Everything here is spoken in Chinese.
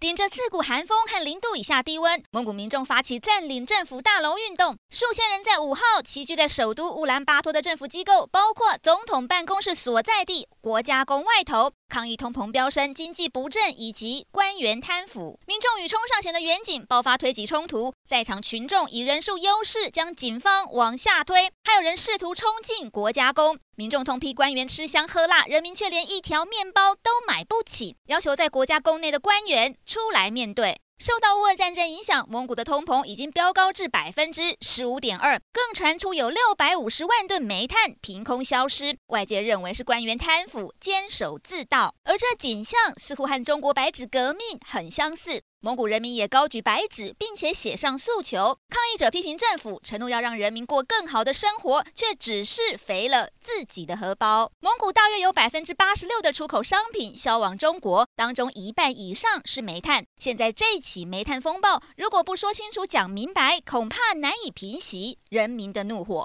顶着刺骨寒风和零度以下低温，蒙古民众发起占领政府大楼运动。数千人在五号齐聚在首都乌兰巴托的政府机构，包括总统办公室所在地国家宫外头，抗议通膨飙升、经济不振以及官员贪腐。民众与冲上前的远警爆发推挤冲突，在场群众以人数优势将警方往下推，还有人试图冲进国家宫。民众痛批官员吃香喝辣，人民却连一条面包都买不起，要求在国家宫内的官员出来面对。受到乌俄战争影响，蒙古的通膨已经飙高至百分之十五点二，更传出有六百五十万吨煤炭凭空消失，外界认为是官员贪腐、监守自盗，而这景象似乎和中国白纸革命很相似。蒙古人民也高举白纸，并且写上诉求。抗议者批评政府承诺要让人民过更好的生活，却只是肥了自己的荷包。蒙古大约有百分之八十六的出口商品销往中国，当中一半以上是煤炭。现在这起煤炭风暴，如果不说清楚、讲明白，恐怕难以平息人民的怒火。